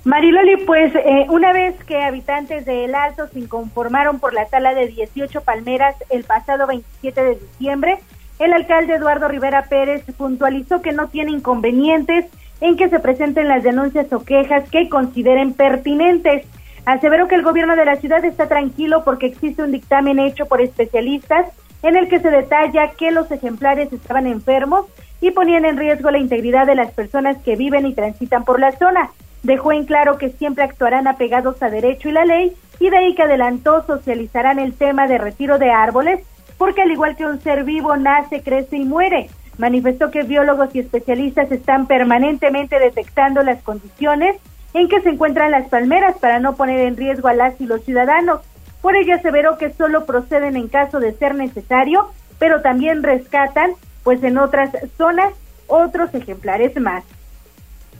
Mariloli, pues eh, una vez que habitantes del Alto se inconformaron por la tala de 18 palmeras el pasado 27 de diciembre, el alcalde Eduardo Rivera Pérez puntualizó que no tiene inconvenientes en que se presenten las denuncias o quejas que consideren pertinentes. Aseveró que el gobierno de la ciudad está tranquilo porque existe un dictamen hecho por especialistas en el que se detalla que los ejemplares estaban enfermos y ponían en riesgo la integridad de las personas que viven y transitan por la zona. Dejó en claro que siempre actuarán apegados a derecho y la ley y de ahí que adelantó socializarán el tema de retiro de árboles porque al igual que un ser vivo nace, crece y muere manifestó que biólogos y especialistas están permanentemente detectando las condiciones en que se encuentran las palmeras para no poner en riesgo a las y los ciudadanos. Por ello aseveró que solo proceden en caso de ser necesario, pero también rescatan, pues en otras zonas, otros ejemplares más.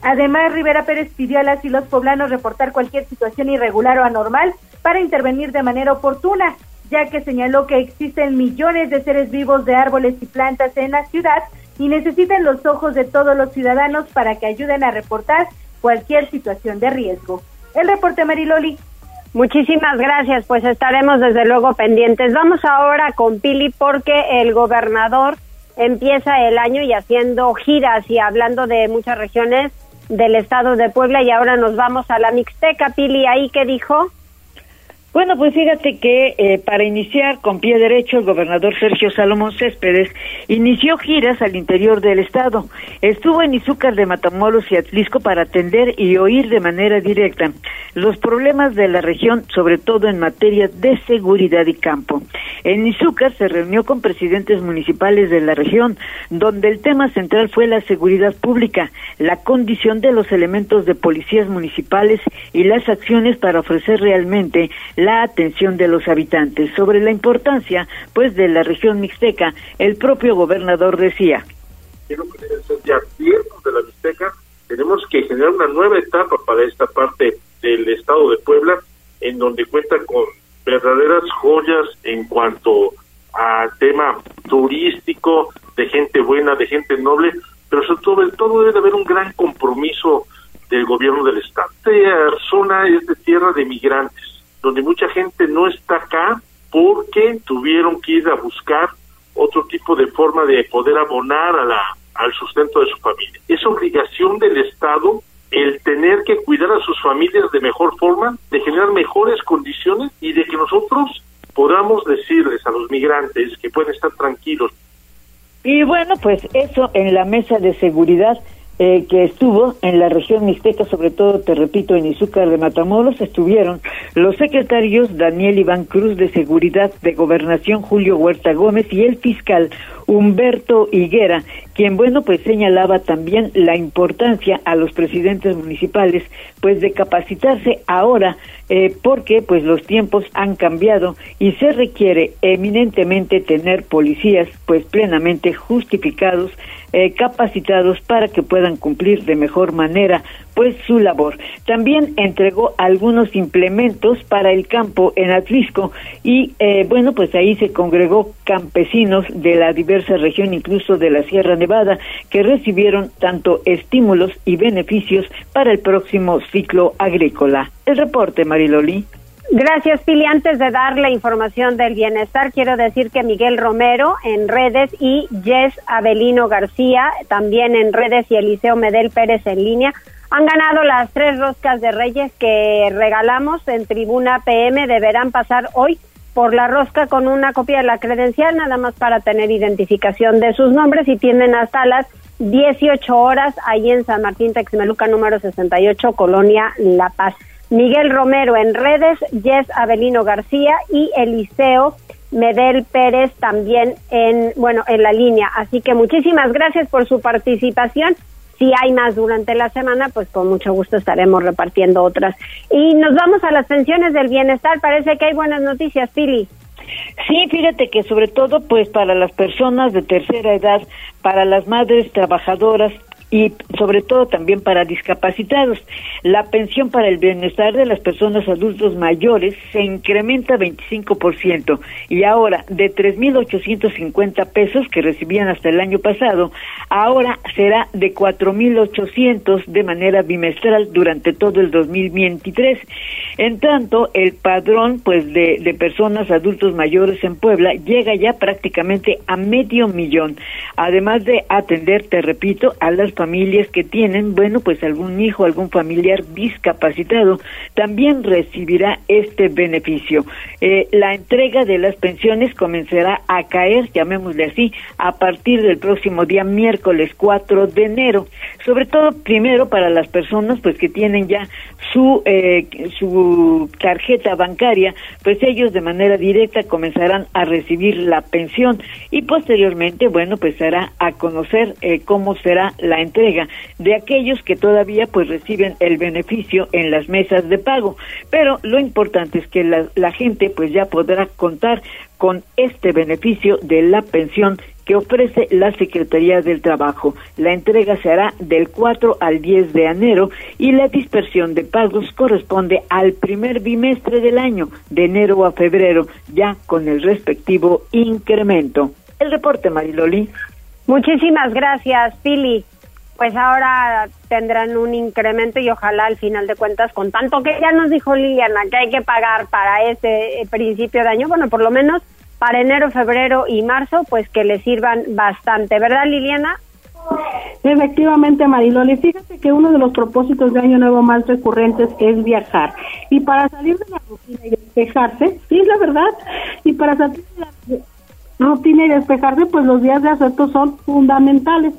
Además, Rivera Pérez pidió a las y los poblanos reportar cualquier situación irregular o anormal para intervenir de manera oportuna ya que señaló que existen millones de seres vivos de árboles y plantas en la ciudad y necesitan los ojos de todos los ciudadanos para que ayuden a reportar cualquier situación de riesgo. El reporte Mariloli.
Muchísimas gracias, pues estaremos desde luego pendientes. Vamos ahora con Pili porque el gobernador empieza el año y haciendo giras y hablando de muchas regiones del estado de Puebla y ahora nos vamos a la Mixteca. Pili, ¿ahí qué dijo?
Bueno, pues fíjate que eh, para iniciar con pie derecho, el gobernador Sergio Salomón Céspedes inició giras al interior del estado. Estuvo en Izúcar de Matamoros y Atlisco para atender y oír de manera directa los problemas de la región, sobre todo en materia de seguridad y campo. En Izúcar se reunió con presidentes municipales de la región, donde el tema central fue la seguridad pública, la condición de los elementos de policías municipales y las acciones para ofrecer realmente la atención de los habitantes. Sobre la importancia, pues, de la región mixteca, el propio gobernador decía.
Quiero que de la mixteca, tenemos que generar una nueva etapa para esta parte del estado de Puebla, en donde cuenta con verdaderas joyas en cuanto a tema turístico, de gente buena, de gente noble, pero sobre todo debe haber un gran compromiso del gobierno del estado. Esta zona es de tierra de migrantes donde mucha gente no está acá porque tuvieron que ir a buscar otro tipo de forma de poder abonar a la, al sustento de su familia. Es obligación del Estado el tener que cuidar a sus familias de mejor forma, de generar mejores condiciones y de que nosotros podamos decirles a los migrantes que pueden estar tranquilos.
Y bueno, pues eso en la mesa de seguridad eh, que estuvo en la región mixteca, sobre todo, te repito, en Izúcar de Matamoros, estuvieron los secretarios Daniel Iván Cruz de Seguridad de Gobernación, Julio Huerta Gómez, y el fiscal Humberto Higuera, quien, bueno, pues señalaba también la importancia a los presidentes municipales, pues de capacitarse ahora, eh, porque pues los tiempos han cambiado y se requiere eminentemente tener policías, pues plenamente justificados eh, capacitados para que puedan cumplir de mejor manera pues su labor. También entregó algunos implementos para el campo en Atlisco y eh, bueno pues ahí se congregó campesinos de la diversa región incluso de la Sierra Nevada que recibieron tanto estímulos y beneficios para el próximo ciclo agrícola. El reporte Mariloli.
Gracias, Pili. Antes de dar la información del bienestar, quiero decir que Miguel Romero en redes y Jess Avelino García también en redes y Eliseo Medel Pérez en línea han ganado las tres roscas de Reyes que regalamos en Tribuna PM. Deberán pasar hoy por la rosca con una copia de la credencial, nada más para tener identificación de sus nombres y tienen hasta las 18 horas ahí en San Martín Texmeluca número 68, Colonia La Paz. Miguel Romero en redes, Jess Avelino García y Eliseo Medel Pérez también en, bueno, en la línea. Así que muchísimas gracias por su participación. Si hay más durante la semana, pues con mucho gusto estaremos repartiendo otras. Y nos vamos a las pensiones del bienestar. Parece que hay buenas noticias, Pili.
Sí, fíjate que sobre todo pues para las personas de tercera edad, para las madres trabajadoras y sobre todo también para discapacitados. La pensión para el bienestar de las personas adultos mayores se incrementa 25% y ahora de 3.850 pesos que recibían hasta el año pasado, ahora será de 4.800 de manera bimestral durante todo el 2023. En tanto, el padrón pues de, de personas adultos mayores en Puebla llega ya prácticamente a medio millón, además de atender, te repito, a las familias que tienen, bueno, pues algún hijo, algún familiar discapacitado, también recibirá este beneficio. Eh, la entrega de las pensiones comenzará a caer, llamémosle así, a partir del próximo día miércoles 4 de enero, sobre todo primero para las personas pues que tienen ya su eh, su tarjeta bancaria, pues ellos de manera directa comenzarán a recibir la pensión y posteriormente, bueno, pues será a conocer eh, cómo será la entrega de aquellos que todavía pues reciben el beneficio en las mesas de pago. Pero lo importante es que la, la gente pues ya podrá contar con este beneficio de la pensión que ofrece la Secretaría del Trabajo. La entrega se hará del 4 al 10 de enero y la dispersión de pagos corresponde al primer bimestre del año, de enero a febrero, ya con el respectivo incremento. El reporte, Mariloli.
Muchísimas gracias, Pili. Pues ahora tendrán un incremento y ojalá al final de cuentas, con tanto que ya nos dijo Liliana que hay que pagar para ese principio de año, bueno, por lo menos para enero, febrero y marzo, pues que le sirvan bastante, ¿verdad Liliana?
Efectivamente, Mariloli, fíjate que uno de los propósitos de Año Nuevo más recurrentes es viajar. Y para salir de la rutina y despejarse, sí, es la verdad, y para salir de la rutina y despejarse, pues los días de asueto son fundamentales.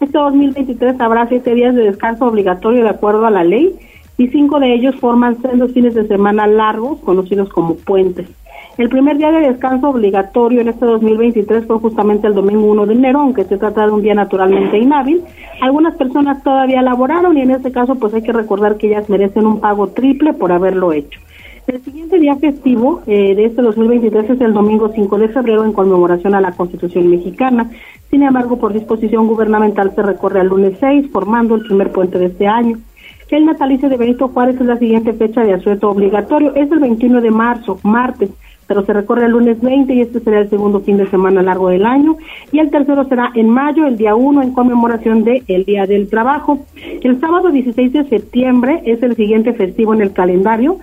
Este 2023 habrá siete días de descanso obligatorio de acuerdo a la ley y cinco de ellos forman sendos fines de semana largos, conocidos como puentes. El primer día de descanso obligatorio en este 2023 fue justamente el domingo 1 de enero, aunque se trata de un día naturalmente inhábil. Algunas personas todavía laboraron y en este caso pues hay que recordar que ellas merecen un pago triple por haberlo hecho. El siguiente día festivo eh, de este 2023 es el domingo 5 de febrero en conmemoración a la Constitución mexicana. Sin embargo, por disposición gubernamental se recorre al lunes 6, formando el primer puente de este año. El natalicio de Benito Juárez es la siguiente fecha de asueto obligatorio, es el 21 de marzo, martes pero se recorre el lunes 20 y este será el segundo fin de semana largo del año. Y el tercero será en mayo, el día 1, en conmemoración del el Día del Trabajo. El sábado 16 de septiembre es el siguiente festivo en el calendario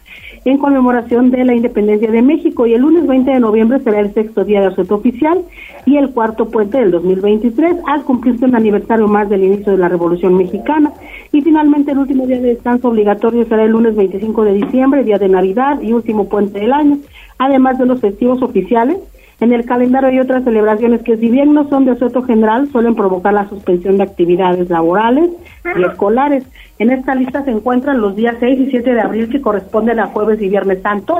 en conmemoración de la independencia de México y el lunes 20 de noviembre será el sexto día de asueto oficial y el cuarto puente del 2023 al cumplirse un aniversario más del inicio de la Revolución Mexicana y finalmente el último día de descanso obligatorio será el lunes 25 de diciembre, día de Navidad y último puente del año además de los festivos oficiales. En el calendario hay otras celebraciones que si bien no son de asueto general, suelen provocar la suspensión de actividades laborales y escolares. En esta lista se encuentran los días 6 y 7 de abril que corresponden a jueves y viernes santos.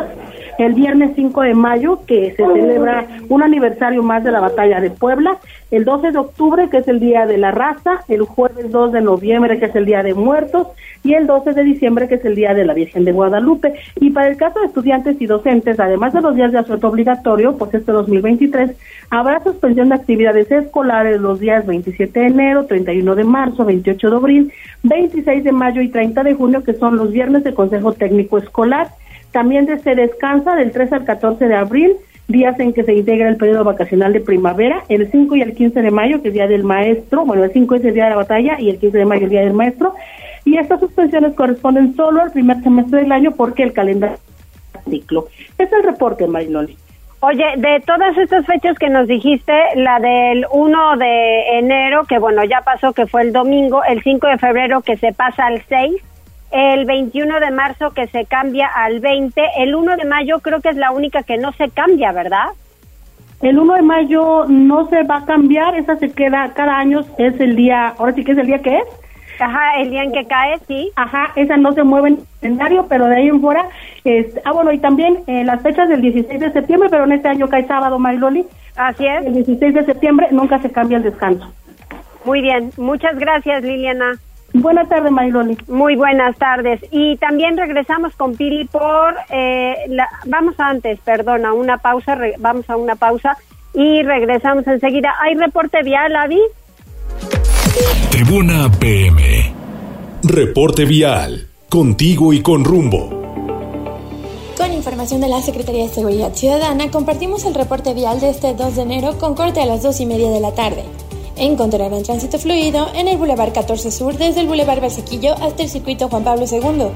El viernes 5 de mayo que se celebra un aniversario más de la batalla de Puebla. El 12 de octubre que es el día de la raza. El jueves 2 de noviembre que es el día de muertos y el 12 de diciembre, que es el Día de la Virgen de Guadalupe. Y para el caso de estudiantes y docentes, además de los días de asueto obligatorio, pues este 2023, habrá suspensión de actividades escolares los días 27 de enero, 31 de marzo, 28 de abril, 26 de mayo y 30 de junio, que son los viernes de Consejo Técnico Escolar. También se descansa del 3 al 14 de abril, días en que se integra el periodo vacacional de primavera, el 5 y el 15 de mayo, que es Día del Maestro, bueno, el 5 es el Día de la Batalla y el 15 de mayo el Día del Maestro, y estas suspensiones corresponden solo al primer semestre del año porque el calendario ciclo. Es el reporte, Mariloli.
Oye, de todas estas fechas que nos dijiste, la del 1 de enero, que bueno, ya pasó, que fue el domingo, el 5 de febrero, que se pasa al 6, el 21 de marzo, que se cambia al 20, el 1 de mayo creo que es la única que no se cambia, ¿verdad?
El 1 de mayo no se va a cambiar, esa se queda cada año, es el día, ahora sí que es el día que es,
Ajá, el día en que cae, sí.
Ajá, esa no se mueve en el calendario, pero de ahí en fuera, este, ah, bueno, y también eh, las fechas del 16 de septiembre, pero en este año cae sábado, Mariloli.
Así es.
El 16 de septiembre nunca se cambia el descanso.
Muy bien, muchas gracias, Liliana.
Buenas tardes, Mariloli.
Muy buenas tardes. Y también regresamos con Pili por, eh, la, vamos antes, perdón, a una pausa, vamos a una pausa y regresamos enseguida. ¿Hay reporte vial, Avi?
Tribuna PM. Reporte vial. Contigo y con rumbo.
Con información de la Secretaría de Seguridad Ciudadana, compartimos el reporte vial de este 2 de enero con corte a las 2 y media de la tarde. Encontrarán tránsito fluido en el Boulevard 14 Sur desde el Boulevard Bersequillo hasta el Circuito Juan Pablo II,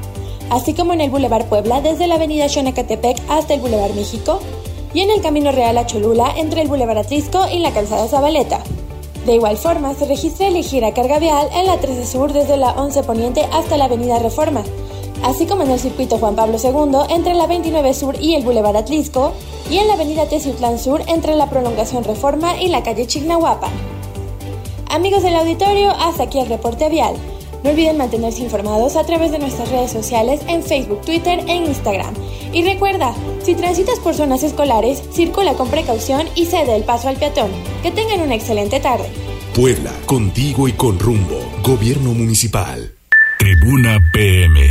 así como en el Boulevard Puebla desde la Avenida Xonacatepec hasta el Boulevard México y en el Camino Real a Cholula entre el Boulevard Atrisco y la Calzada Zabaleta. De igual forma, se registra elegir a carga vial en la 13 Sur desde la 11 Poniente hasta la Avenida Reforma, así como en el circuito Juan Pablo II entre la 29 Sur y el Boulevard Atlisco, y en la Avenida Teciutlán Sur entre la Prolongación Reforma y la calle Chignahuapa. Amigos del auditorio, hasta aquí el reporte vial. No olviden mantenerse informados a través de nuestras redes sociales en Facebook, Twitter e Instagram. Y recuerda, si transitas por zonas escolares, circula con precaución y cede el paso al peatón. Que tengan una excelente tarde.
Puebla, contigo y con rumbo. Gobierno Municipal. Tribuna PM.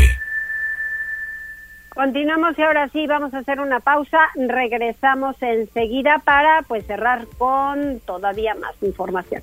Continuamos y ahora sí vamos a hacer una pausa. Regresamos enseguida para pues cerrar con todavía más información.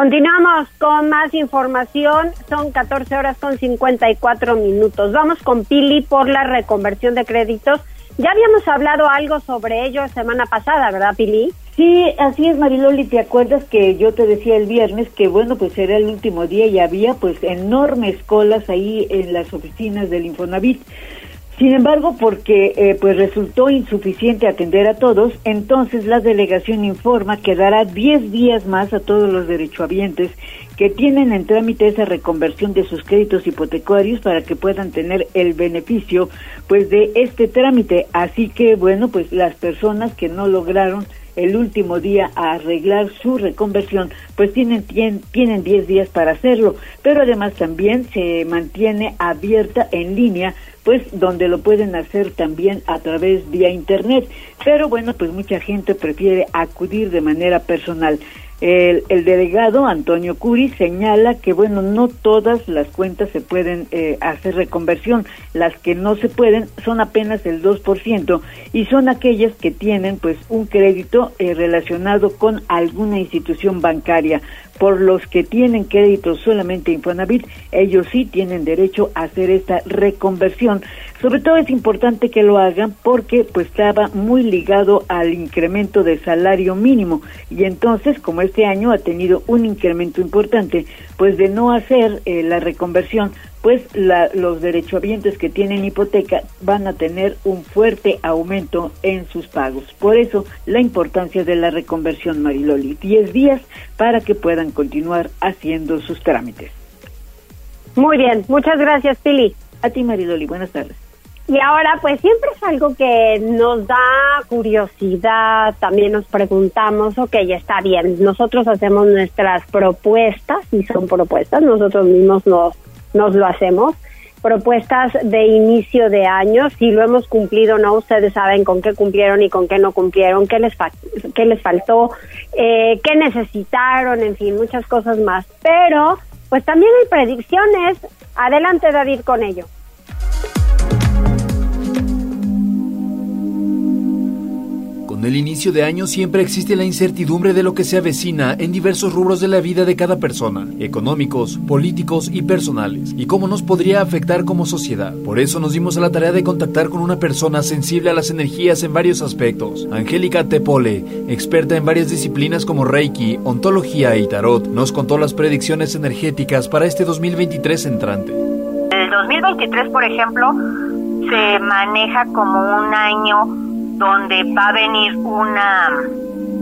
Continuamos con más información. Son 14 horas con 54 minutos. Vamos con Pili por la reconversión de créditos ya habíamos hablado algo sobre ello semana pasada, ¿verdad, Pili?
Sí, así es, Mariloli. ¿Te acuerdas que yo te decía el viernes que, bueno, pues era el último día y había pues enormes colas ahí en las oficinas del Infonavit? Sin embargo, porque eh, pues resultó insuficiente atender a todos, entonces la delegación informa que dará 10 días más a todos los derechohabientes que tienen en trámite esa reconversión de sus créditos hipotecarios para que puedan tener el beneficio pues de este trámite. Así que bueno, pues las personas que no lograron el último día a arreglar su reconversión, pues tienen tienen 10 días para hacerlo, pero además también se mantiene abierta en línea pues donde lo pueden hacer también a través vía internet, pero bueno, pues mucha gente prefiere acudir de manera personal. El, delegado Antonio Curi señala que, bueno, no todas las cuentas se pueden eh, hacer reconversión. Las que no se pueden son apenas el 2% y son aquellas que tienen, pues, un crédito eh, relacionado con alguna institución bancaria. Por los que tienen crédito solamente Infonavit, ellos sí tienen derecho a hacer esta reconversión. Sobre todo es importante que lo hagan porque pues estaba muy ligado al incremento del salario mínimo y entonces como este año ha tenido un incremento importante, pues de no hacer eh, la reconversión, pues la, los derechohabientes que tienen hipoteca van a tener un fuerte aumento en sus pagos. Por eso la importancia de la reconversión Mariloli, 10 días para que puedan continuar haciendo sus trámites.
Muy bien, muchas gracias Pili.
A ti Mariloli, buenas tardes.
Y ahora, pues siempre es algo que nos da curiosidad, también nos preguntamos, ok, está bien, nosotros hacemos nuestras propuestas, y son propuestas, nosotros mismos nos, nos lo hacemos, propuestas de inicio de año, si lo hemos cumplido o no, ustedes saben con qué cumplieron y con qué no cumplieron, qué les, qué les faltó, eh, qué necesitaron, en fin, muchas cosas más. Pero, pues también hay predicciones. Adelante, David, con ello.
Con el inicio de año siempre existe la incertidumbre de lo que se avecina en diversos rubros de la vida de cada persona, económicos, políticos y personales, y cómo nos podría afectar como sociedad. Por eso nos dimos a la tarea de contactar con una persona sensible a las energías en varios aspectos. Angélica Tepole, experta en varias disciplinas como Reiki, ontología y tarot, nos contó las predicciones energéticas para este 2023 entrante.
El 2023, por ejemplo, se maneja como un año donde va a venir una,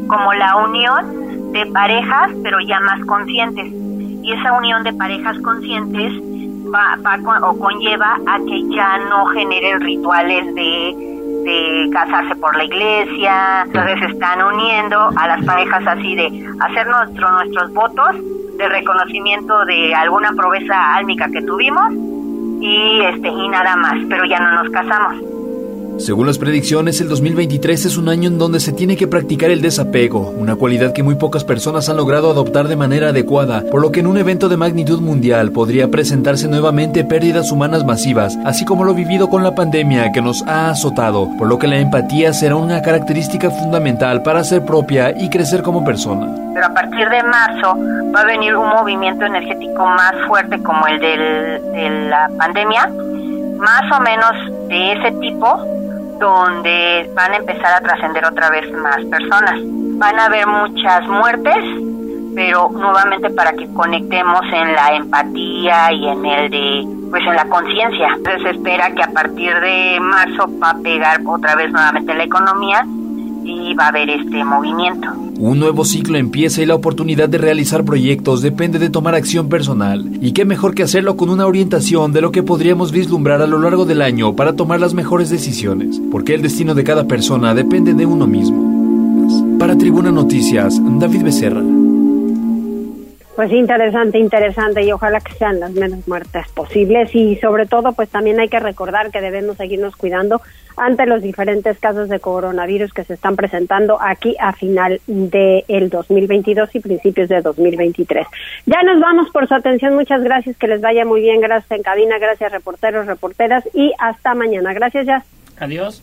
como la unión de parejas, pero ya más conscientes. Y esa unión de parejas conscientes va, va o conlleva a que ya no generen rituales de, de casarse por la iglesia, entonces están uniendo a las parejas así de hacer nuestro, nuestros votos de reconocimiento de alguna proveza álmica que tuvimos y este y nada más, pero ya no nos casamos.
Según las predicciones, el 2023 es un año en donde se tiene que practicar el desapego, una cualidad que muy pocas personas han logrado adoptar de manera adecuada, por lo que en un evento de magnitud mundial podría presentarse nuevamente pérdidas humanas masivas, así como lo vivido con la pandemia que nos ha azotado, por lo que la empatía será una característica fundamental para ser propia y crecer como persona.
Pero a partir de marzo va a venir un movimiento energético más fuerte como el de la pandemia, más o menos de ese tipo, donde van a empezar a trascender otra vez más personas. Van a haber muchas muertes, pero nuevamente para que conectemos en la empatía y en el de pues en la conciencia. Se espera que a partir de marzo va a pegar otra vez nuevamente la economía va a haber este movimiento.
Un nuevo ciclo empieza y la oportunidad de realizar proyectos depende de tomar acción personal. Y qué mejor que hacerlo con una orientación de lo que podríamos vislumbrar a lo largo del año para tomar las mejores decisiones, porque el destino de cada persona depende de uno mismo. Para Tribuna Noticias, David Becerra.
Pues interesante, interesante y ojalá que sean las menos muertes posibles y sobre todo pues también hay que recordar que debemos seguirnos cuidando ante los diferentes casos de coronavirus que se están presentando aquí a final del el 2022 y principios de 2023. Ya nos vamos por su atención, muchas gracias, que les vaya muy bien, gracias en cabina, gracias reporteros, reporteras y hasta mañana. Gracias ya.
Adiós.